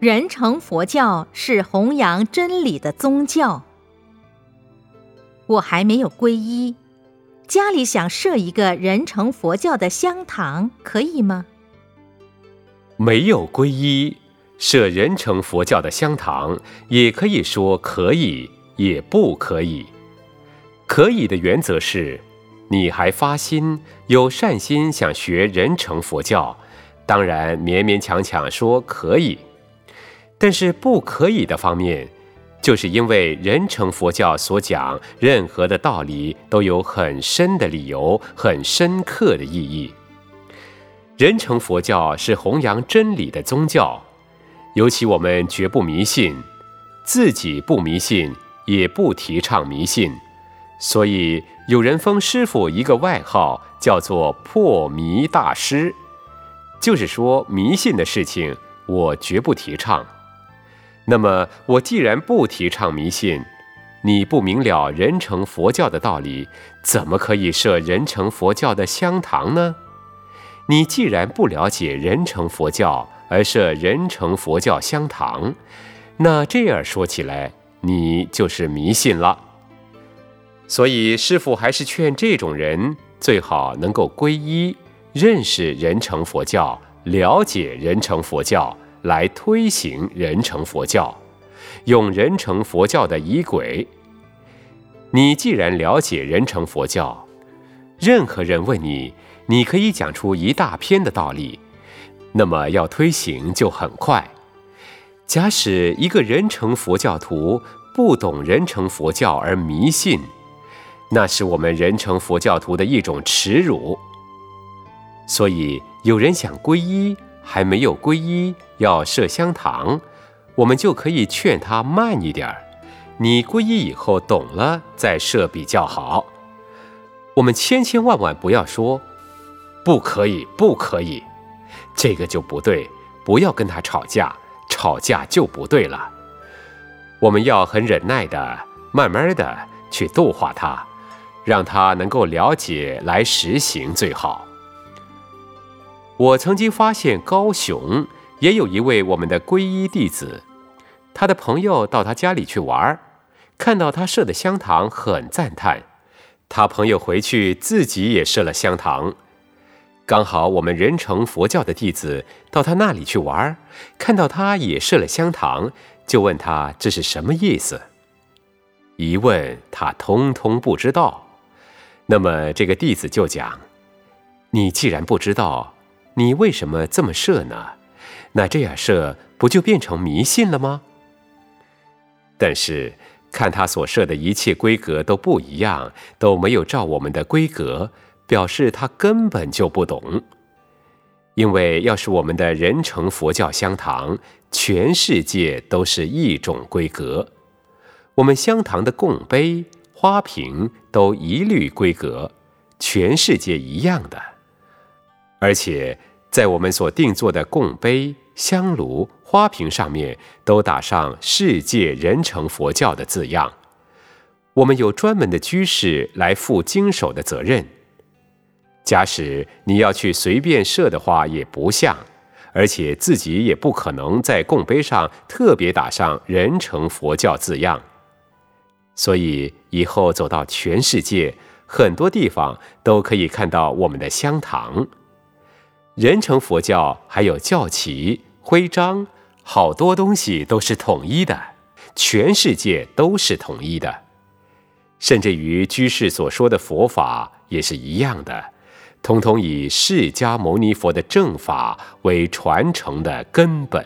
人成佛教是弘扬真理的宗教。我还没有皈依，家里想设一个人成佛教的香堂，可以吗？没有皈依，设人成佛教的香堂，也可以说可以，也不可以。可以的原则是，你还发心有善心想学人成佛教，当然勉勉强强说可以。但是不可以的方面，就是因为人成佛教所讲任何的道理都有很深的理由、很深刻的意义。人成佛教是弘扬真理的宗教，尤其我们绝不迷信，自己不迷信，也不提倡迷信，所以有人封师傅一个外号，叫做“破迷大师”，就是说迷信的事情，我绝不提倡。那么，我既然不提倡迷信，你不明了人成佛教的道理，怎么可以设人成佛教的香堂呢？你既然不了解人成佛教而设人成佛教香堂，那这样说起来，你就是迷信了。所以，师父还是劝这种人最好能够皈依，认识人成佛教，了解人成佛教。来推行人成佛教，用人成佛教的仪轨。你既然了解人成佛教，任何人问你，你可以讲出一大篇的道理，那么要推行就很快。假使一个人成佛教徒不懂人成佛教而迷信，那是我们人成佛教徒的一种耻辱。所以有人想皈依。还没有皈依，要设香堂，我们就可以劝他慢一点儿。你皈依以后懂了再设比较好。我们千千万万不要说不可以，不可以，这个就不对。不要跟他吵架，吵架就不对了。我们要很忍耐的，慢慢的去度化他，让他能够了解来实行最好。我曾经发现高雄也有一位我们的皈依弟子，他的朋友到他家里去玩，看到他设的香堂，很赞叹。他朋友回去自己也设了香堂。刚好我们仁成佛教的弟子到他那里去玩，看到他也设了香堂，就问他这是什么意思。一问他通通不知道。那么这个弟子就讲：“你既然不知道。”你为什么这么设呢？那这样设不就变成迷信了吗？但是看他所设的一切规格都不一样，都没有照我们的规格，表示他根本就不懂。因为要是我们的人成佛教香堂，全世界都是一种规格，我们香堂的供杯、花瓶都一律规格，全世界一样的，而且。在我们所定做的供杯、香炉、花瓶上面，都打上“世界人成佛教”的字样。我们有专门的居士来负经手的责任。假使你要去随便设的话，也不像，而且自己也不可能在供杯上特别打上“人成佛教”字样。所以以后走到全世界，很多地方都可以看到我们的香堂。人成佛教还有教旗、徽章，好多东西都是统一的，全世界都是统一的，甚至于居士所说的佛法也是一样的，通通以释迦牟尼佛的正法为传承的根本。